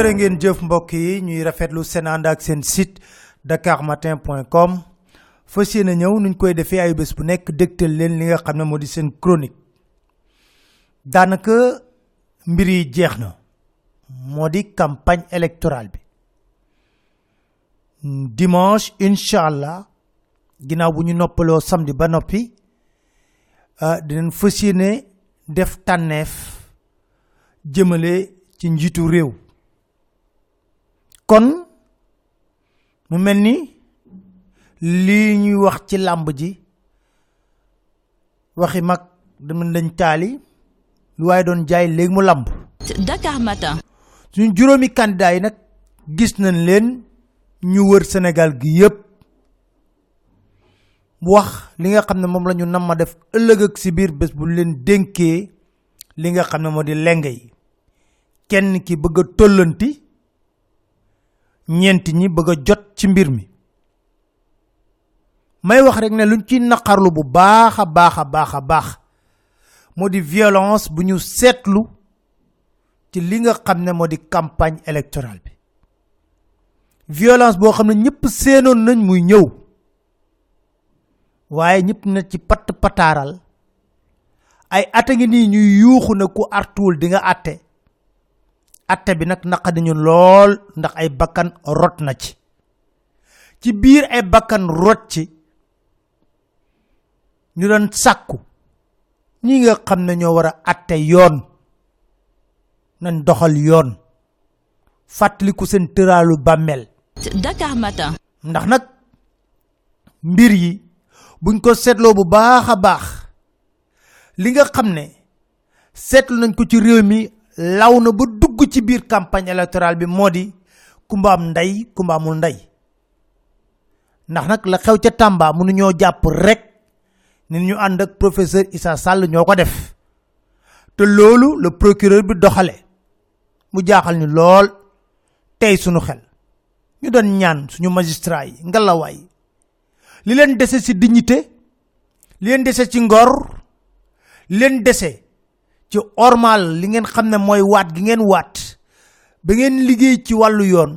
jërë ngeen jëf mbokk yi ñuy rafetlu site dakarmatin.com fas ñëw nuñ koy chronique. Daanaka mbir yi jeex na moo campagne électorale dimanche incha allah ginnaaw bu ñu noppaloo samedi ba noppi dinañ fas yéene def tànneef jëmale ci njiitu kon mu mel ni lii ñuy wax ci làmb ji waxi mag dama dañ taali lu waaye doon jaay léegi mu làmb Dakar Matin. suñu juróomi candidat yi nag gis nañ leen ñu wër Sénégal gi yépp. Wax li nga xam ne moom la ñu def ëllëg ak si biir bés bu leen dénkee li nga xam ne moo di yi. Kenn ki bëgg a tollanti ñeent ñi bëgg a jot ci mbir mi. May wax rek ne luñ ci naqarlu bu baax a baax baax a di violence bu ñu seetlu ci li nga xam ne di campagne électorale bi. Violence boo xam ne ñëpp seenoon nañ muy ñëw waaye ñëpp na ci patt pataaral. Ay ata ngi nii ñuy yuuxu na ku artuwul di nga atte atte bi nag naqa nañu lool ndax ay bakkan rot na ci ci biir ay bakkan rot ci ñu doon sàkku ñi nga xam ne ñoo war a atte yoon nañ doxal yoon fàttaliku seen tëraalu bàmmeel Dakar Matin. ndax nag mbir yi buñ ko seetloo bu baax a baax li nga xam ne seetlu nañ ko ci réew mi law na ba dugg ci biir campagne électorale bi moo di kumba am ndey kumba amul ndey. Ndax nag la xew ca Tamba mënuñoo jàpp rek ni ñu ànd ak professeur Issa Sall ñoo ko def. Te loolu le procureur bi doxale. Mu jaaxal ñu lool. Tey sunu xel. Ñu doon ñaan suñu magistrat yi ngalawaay. Li leen dese ci dignité li leen dese ci ngor li leen dese ci ormal li ngeen xam ne mooy waat gi ngeen waat. Ba ngeen liggéey ci wàllu yoon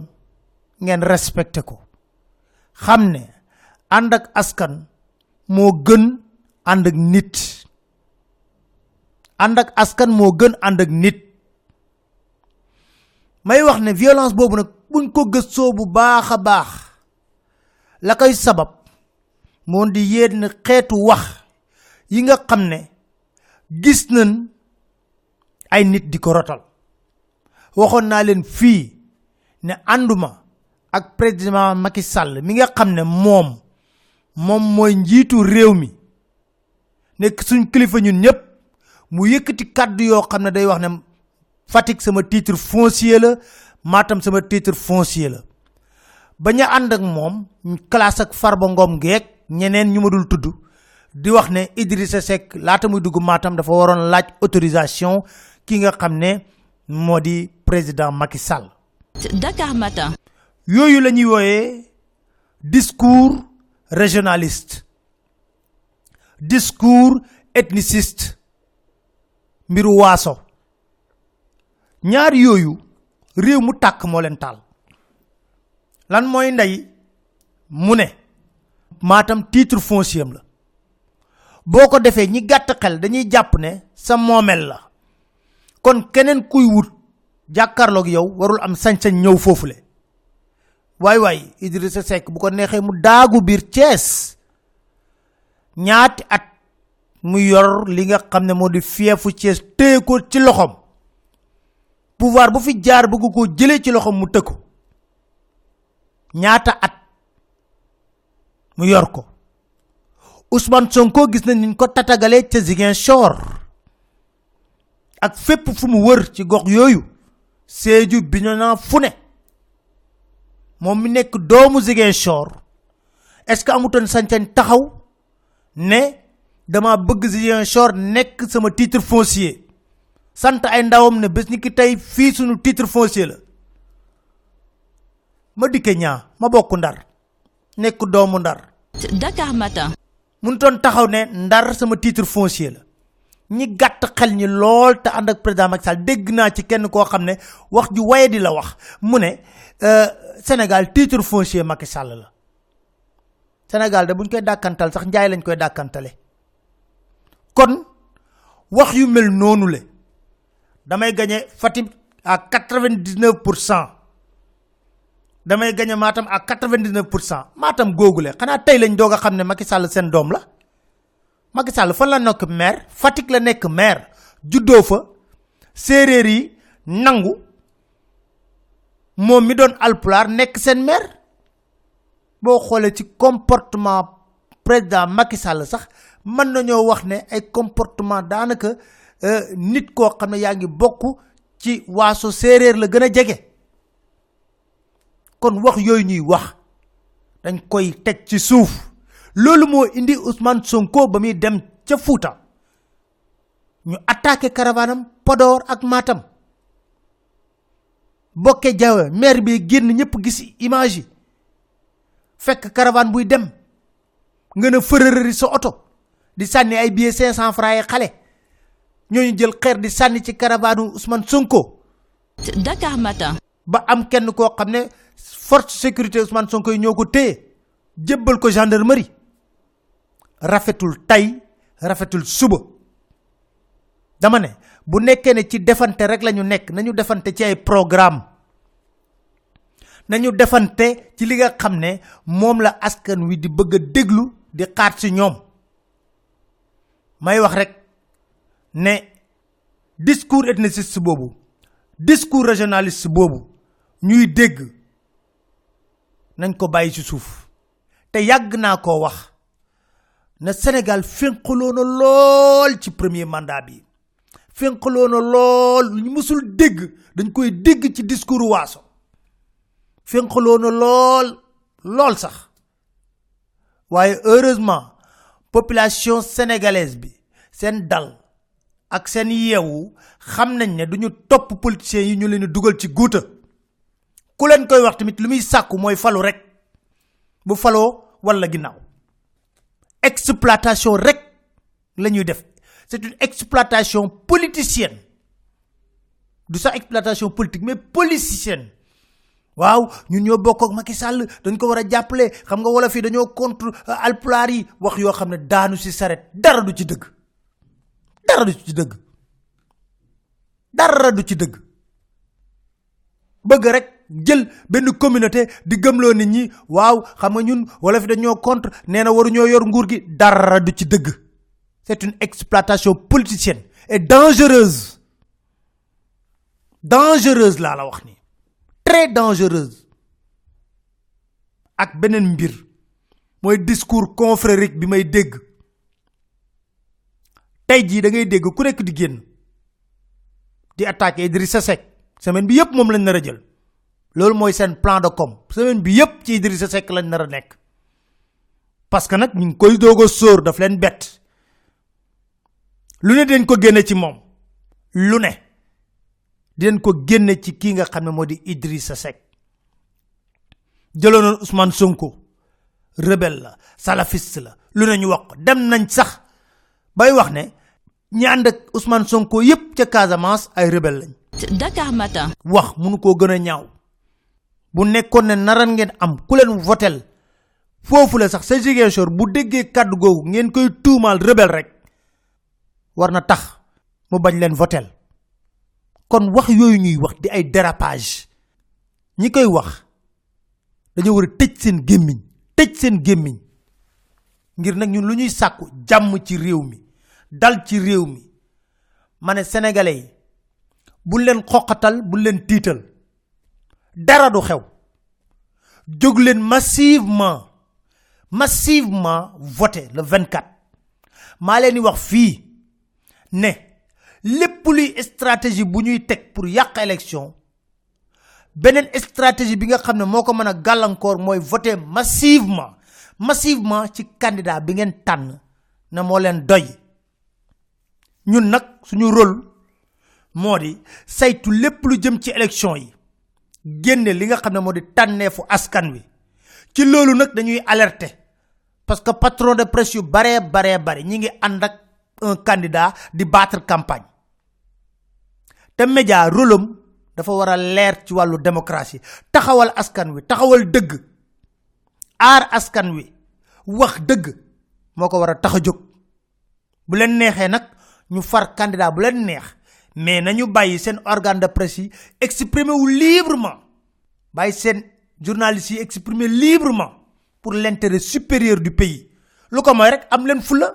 ngeen respecté ko. Xam ne ànd ak askan moo gën ànd ak nit. Ànd ak askan moo gën ànd ak nit. May wax ne violence boobu nag buñ ko gëstoo bu baax a baax la koy sabab moo di yenn xeetu wax yi nga xam gis nañ ay nit di ko rotal. Waxoon naa leen fii ne ànduma ak président Macky Sall mi nga ne moom moom mooy njiitu réew mi nekk suñ kilifa ñun ñëpp mu ne day wax ne Fatick sama titre foncier la Matam sama titre foncier la. Bañ a ànd ak moom classe ak Farba Ngom geek ñeneen ñu ma di wax ne Idrissa Seck laata muy dugg Matam dafa waroon laaj autorisation ki nga xam ne moo di président Macky Sall. Dakar Matin. yooyu la ñuy wooyee discours régionaliste discours ethniciste mbiru waaso ñaar yooyu réew mu tàkk moo leen taal lan mooy ndey mu ne maatam titre foncier la boo ko defee ñi gàtt xel dañuy jàpp ne sa la kon keneen kuy wut jàkkaarloog yow warul am sañ-sañ ñëw foofule. Waay waay Idrissa Seck bu ko neexee mu daagu biir Thiès. Ñaati at mu yor li nga xam ne moo di fiefu Thiès téye ko ci loxoom. Pouvoir bu fi jaar bëgg koo jëlee ci loxoom mu tëkku. Ñaata at mu yor ko. Ousmane Sonko gis nañ niñ ko tatagalee ca ak fépp fu mu wër ci gox yooyu Sédhiou Bignona fu ne. Moom mi nekk doomu Ziguinchor. Est-ce que amutoon sañ-sañ taxaw ne dama bëgg Ziguinchor nekk sama titre foncier? Sant ay ndawam ne bés ni ki tey fii sunu titre foncier la. Ma dikke ñaa ma bokk ndar nekk doomu ndar. Dakar Matin. mun toon taxaw ne ndar sama titre foncier la ñi gàtt xel ñi lool te ànd ak président Macky Sall dégg naa ci kenn koo xam ne wax ju waye di la wax. Mu ne euh, Sénégal titre foncier Macky Sall la. Sénégal de buñ koy dàkkantal sax njaay lañ koy dàkkantale. Kon wax yu mel noonu le damay gagné Fatick à 99 pour cent. Damay gagné Matam à 99 pour cent. Matam googule xanaa tey lañ doog a xam ne Macky Sall seen doom la Macky Sall fan la nekk maire Fatick la nekk maire. Juddoo fa yi nangu moom mi doon alpulaar nekk seen maire. Boo xoolee ci comportement président Macky Sall sax mën nañoo wax ne ay comportement daanaka euh, nit koo xam ne yaa ngi bokk ci waaso séeréer la gën a jege. Kon wax yooyu ñuy wax dañ koy teg ci suuf loolu moo indi Ousmane Sonko ba muy dem ca Fuuta. ñu attaqué caravanam Podor ak Matam. Bokke jawe maire bi génn ñëpp gis image yi. fekk caravane buy dem. nga ne fërërëri sa oto. di sànni ay billets 500 francs yi xale. ñooñu jël xeer di sànni ci caravane Ousmane Sonko. Dakar Matin. ba am kenn koo xam ne force sécurité Ousmane Sonko yi ñoo ko téye. jébbal ko gendarmerie. Rafetul tey rafetul suba. Dama ne bu nekkee ne ci defante rek la ñu nekk nañu defante ci ay programme. Nañu defante ci li nga xam ne moom la askan wi di bëgg a déglu di ci ñoom. May wax rek ne discours ethniciste boobu discours régionaliste boobu ñuy dégg nañ ko bàyyi ci suuf. Te yàgg naa koo wax na Sénégal fénqaloo na lool ci premier mandat bi. Fénqaloo na lool lu ñu mësul dégg dañ koy dégg ci discours waaso fénqaloo na lool lool sax. Waaye heureusement population sénégalaise bi seen dal ak seen yeewu xam nañ ne duñu topp politiciens yi ñu leen dugal ci guuta. Ku leen koy wax tamit lu muy sàkku mooy falu rek. Bu faloo walla ginnaaw. Exploitation rek la def. C'est une exploitation politicienne. Du sax exploitation politique mais politicienne. Waaw ñun ñoo bokk ak Macky Sall dañ ko war a jàppale. Xam nga wala fii dañoo contre alpulaar yi. Wax yoo xam ne daanu si saret. Dara du ci dëgg. Dara du ci dëgg jël benn communauté di gëmloo nit ñi. Waaw xam nga ñun wala fi dañoo contre nee na waruñoo yor nguur gi. Dara du ci dëgg. C'est une exploitation politicienne et dangereuse. Dangereuse laa la wax ni très dangereuse. Ak beneen mbir. Mooy discours confrérique bi may dégg. Tey jii da ngay dégg ku nekk di génn. Di attaquer Idrissa Seck. Semaine bi yépp moom lañ nar a jël. Loolu mooy seen plan de com. Semaine bi yépp ci Idrissa Seck lañ nar a nekk. Parce que nag ñu ngi koy doog a sóor daf leen bett. Lu ne dañ ko génne ci moom. Lu ne dinañ ko génne ci kii nga xam ne moo di Idrissa Seck. Jëloonoon Ousmane Sonko. Rebelle la salafiste la. Lu ne ñu wax dem nañ sax bay wax ne ñi ànd ak Ousmane Sonko yépp ca Casamance ay rebelle lañ. Dakar Matin. wax munu koo gën a ñaaw bu nekkoon ne naran ngeen am ku leen votel. Foofu la sax sa Ziguinchor bu déggee kàddu googu ngeen koy tuumaal rebelle rek. War na tax mu bañ leen votel. Kon wax yooyu ñuy wax di ay dérapage. Ñi koy wax dañoo war a tëj seen gémmiñ tëj seen gémmiñ. Ngir nag ñun lu ñuy sàkku jàmm ci réew mi dal ci réew mi. Ma ne sénégalais yi bu leen xoqatal bu leen dara du xew. Massivement massivement voter le 24 maa leen di wax fii ne lépp luy stratégie pour yàq élection beneen stratégie bi nga xam ne moo ko mën a gàllankoor mooy voter massivement massivement ci candidat bi ngeen na moo leen doy. Ñun nag suñu rôle moo di saytu élection génne li nga xam ne moo di tànneefu askan wi. ci loolu nag dañuy alerter. parce que patron de presse yu baree baree bari ñi ngi ànd ak un candidat di battre campagne. te média rôlam dafa war a leer ci wàllu démocratie. taxawal askan wi taxawal dëgg. aar askan wi wax dëgg moo ko war a tax a jóg. bu leen neexee nag ñu far candidat bu leen neex mais nañu bàyyi seen organe de presse yi exprimer wu librement. Bàyyi seen journalistes yi exprimer librement pour l'intérêt supérieur du pays. Lu ko mooy rek am leen fula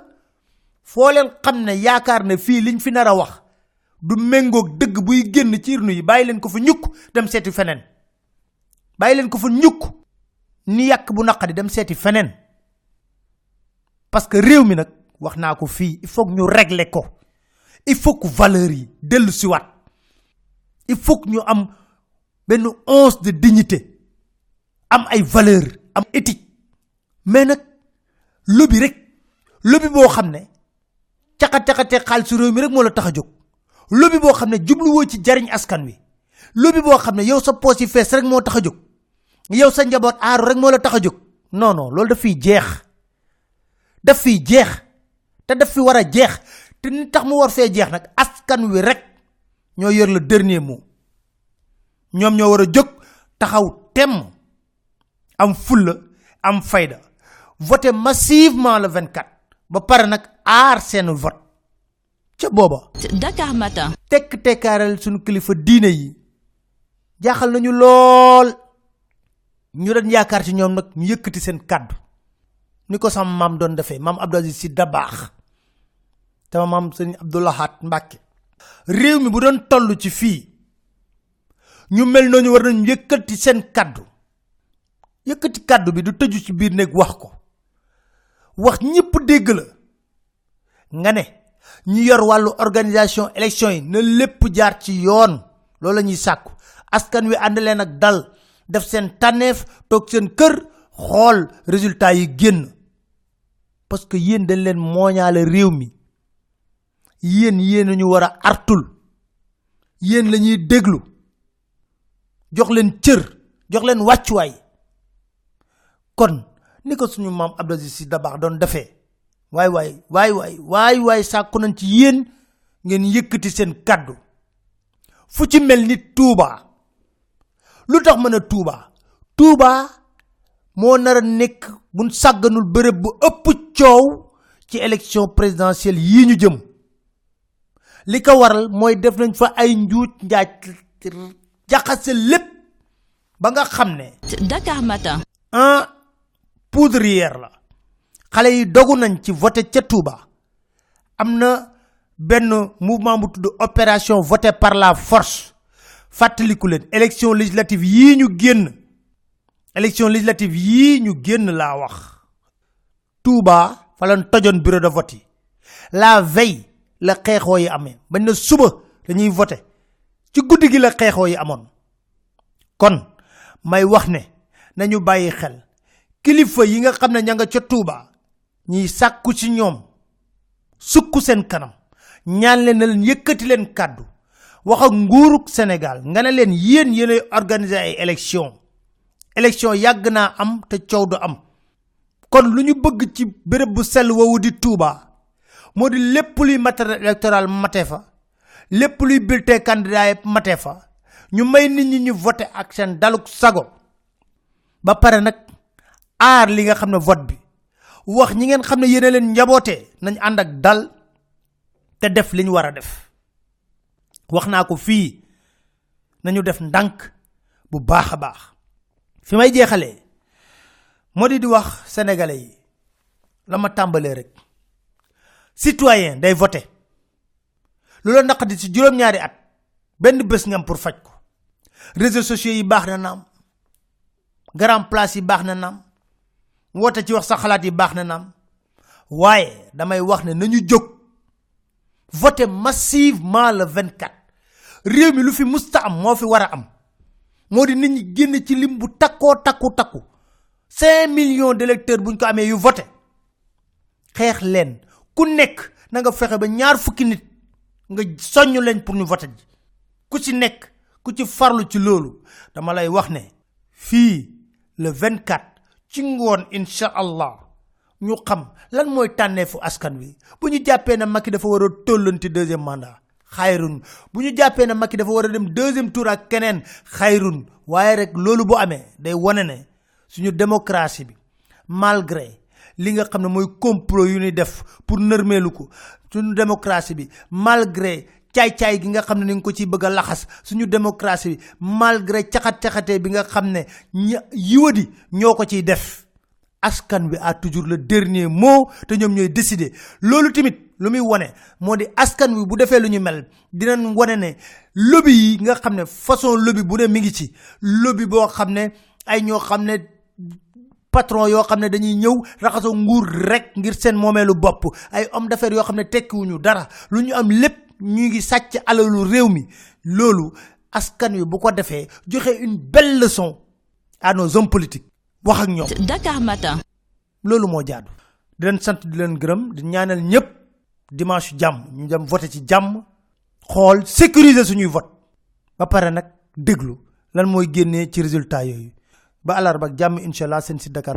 foo leen xam ne yaakaar ne fii liñ fi nar a wax du méngoog dëgg buy génn ci urne yi bàyyi leen ko fa ñukk dem seeti feneen. Bàyyi leen ko fa ñukk ni bu dem seeti feneen. Parce que réew mi nag wax naa ko fii il faut que ñu régler ko il faut que valeurs yi dellu siwaat il faut que ñu am benn once de dignité am ay valeurs am éthique. Mais nag lobby rek lobby boo xam ne caxa-caxatee xaalisu réew mi rek moo la tax a lobby boo ne jubluwoo ci jariñ askan wi. Lobby boo xam ne yow sa poos yi fees rek moo tax a yow sa njaboot aaru rek moo la tax a jóg. Non non loolu daf fiy jeex. Jeex. Te fi jeex te ni tax mu war fee jeex nag askan wi rek ñoo yor le dernier mot. Ñoom ñoo war a jóg taxaw temm am fulla am fayda. Voter massivement le 24 ba pare nag aar seen vote. Ca booba. Dakar Matin. tekk tekkaaral sunu kilifa diine yi. Jaaxal nañu lool. Ñu doon yaakaar ci ñoom nag ñu yëkkati seen kàddu. Ni ko sama maam doon defee maam Abdou Aziz Sy Dabaax sama maam sëñ Abdoulahat Mbàkke réew mi bu doon toll ci fii ñu mel noonu war nañu yëkkati seen kàddu yëkkati kàddu bi du tëju ci biir néeg wax ko. Wax ñëpp dégg la. Nga ne ñu yor wàllu organisation élection yi na lépp jaar ci yoon. Loolu la ñuy askan wi ànd leen dal def seen tànneef toog seen kër xool résultat yi génn. Parce que yéen dañ leen mooñaale réew mi yéen yéen ñu war a artul. Yéen la ñuy déglu. Jox leen cër jox leen wàccuwaay. Kon ni ko suñu maam Abdou Aziz Sy doon defee. Waay waay waay waay waay waay sàkku nañ ci yéen ngeen yëkkati seen kàddu. Fu ci mel ni Touba. Lu tax mën a Touba? Touba moo nar a nekk buñ sàgganul bërëb bu ëpp coow ci élection présidentielle yii ñu jëm. Li ko waral mooy def nañ fa ay njuuj njaaj jaxase lépp ba nga xam ne Dakar Matin. un poudrière la. Xale yi dogu nañ ci voté ca Touba. Am na benn mouvement bu tudd opération voté par la force. Fàttaliku leen élection législative yii ñu génn. Élection législative yii ñu génn laa wax. Touba fa lañ tojoon bureau de vote yi. La veille la xeexoo yi amee. Bañ na suba dañuy voté. Ci guddi gi la xeexoo yi amoon. Kon may wax ne nañu bàyyi xel. Kilifa yi nga xam ne ña nga ca Touba ñiy sàkku ci ñoom sukk seen kanam. Ñaan leen na leen yëkkati leen kàddu. Wax ak nguurug Sénégal nga ne leen yéen yéenay organiser ay élection élection yàgg naa am te coow du am. Kon lu ñu bëgg ci béréb bu sell woowu di Touba moo di lépp luy matériel électoral mate fa lépp luy bulletin candidat yi mate fa ñu may nit ñi ñu ak seen daluk sago. Ba pare nag aar li nga xam ne vote bi wax ñi ngeen xam ne yéen a leen njabootee nañ ànd ak dal te def li ñu war a def. Wax naa ko fii nañu def ndànk bu baax a baax. Fi may jeexalee moo di wax sénégalais yi la ma tàmbalee rek citoyen day voté lu la naqadi ci juróom-ñaari at benn bés pour faj ko. Réseaux sociaux yi baax na naam. Grand place yi baax na naam. Woote ci wax sa xalaat yi baax na naam. Waaye damay wax ne voté massivement le 24 réew mi lu fi musta am moo fi war a am. Moo di nit ñi génn ci lim bu takkoo takku takku. 5 millions d'électeurs buñ ko amee yu voté ku nekk na nga fexe ba ñaar fukki nit nga soññ leen pour ñu voté ji. Ku ci nekk ku ci farlu ci dama lay wax ne le 24 ci ngoon allah ñu xam lan mooy tànneefu askan wi. Bu ñu jàppee ne Macky dafa war a tollanti deuxième mandat xayrun. Bu ñu jàppee ne Macky dafa war a dem deuxième tour ak rek bu day wane ne suñu démocratie bi malgré li nga xam ne mooy complot yu ñuy def pour nërmeelu ko. Suñu démocratie bi malgré caay-caay gi nga xam ne ni nga ko ciy bëgg laxas suñu démocratie bi malgré caxat-caxatee bi nga xam ne ña yiwadi ñoo def. Askan wi a toujours le dernier mot te ñoom ñooy décider. Loolu tamit lu muy wane moo di askan wi bu defee lu ñu mel dinañ wane ne lobby yi nga xam ne façon lobby bu ne mi ngi ci. Lobby boo xam ne ay ne patron yoo xam ne dañuy ñëw raxasoo nguur rek ngir seen moomeelu bopp. Ay homme d'affaires yoo xam ne tekkiwuñu dara. Lu ñu am lépp ñu ngi sàcc alalu réew mi. Loolu askan wi bu ko defee joxe une belle leçon à nos hommes politiques. Wax ak ñoom. Dakar Matin. loolu moo jaadu. Di leen sant di leen gërëm di ñaanal ñëpp dimanche jàmm. Ñu dem voté ci jàmm. Xool sécuriser suñuy vote. Ba pare nag déglu lan mooy génnee ci résultat yooyu. ba àllarba ak jàmm incha allah seen site dakar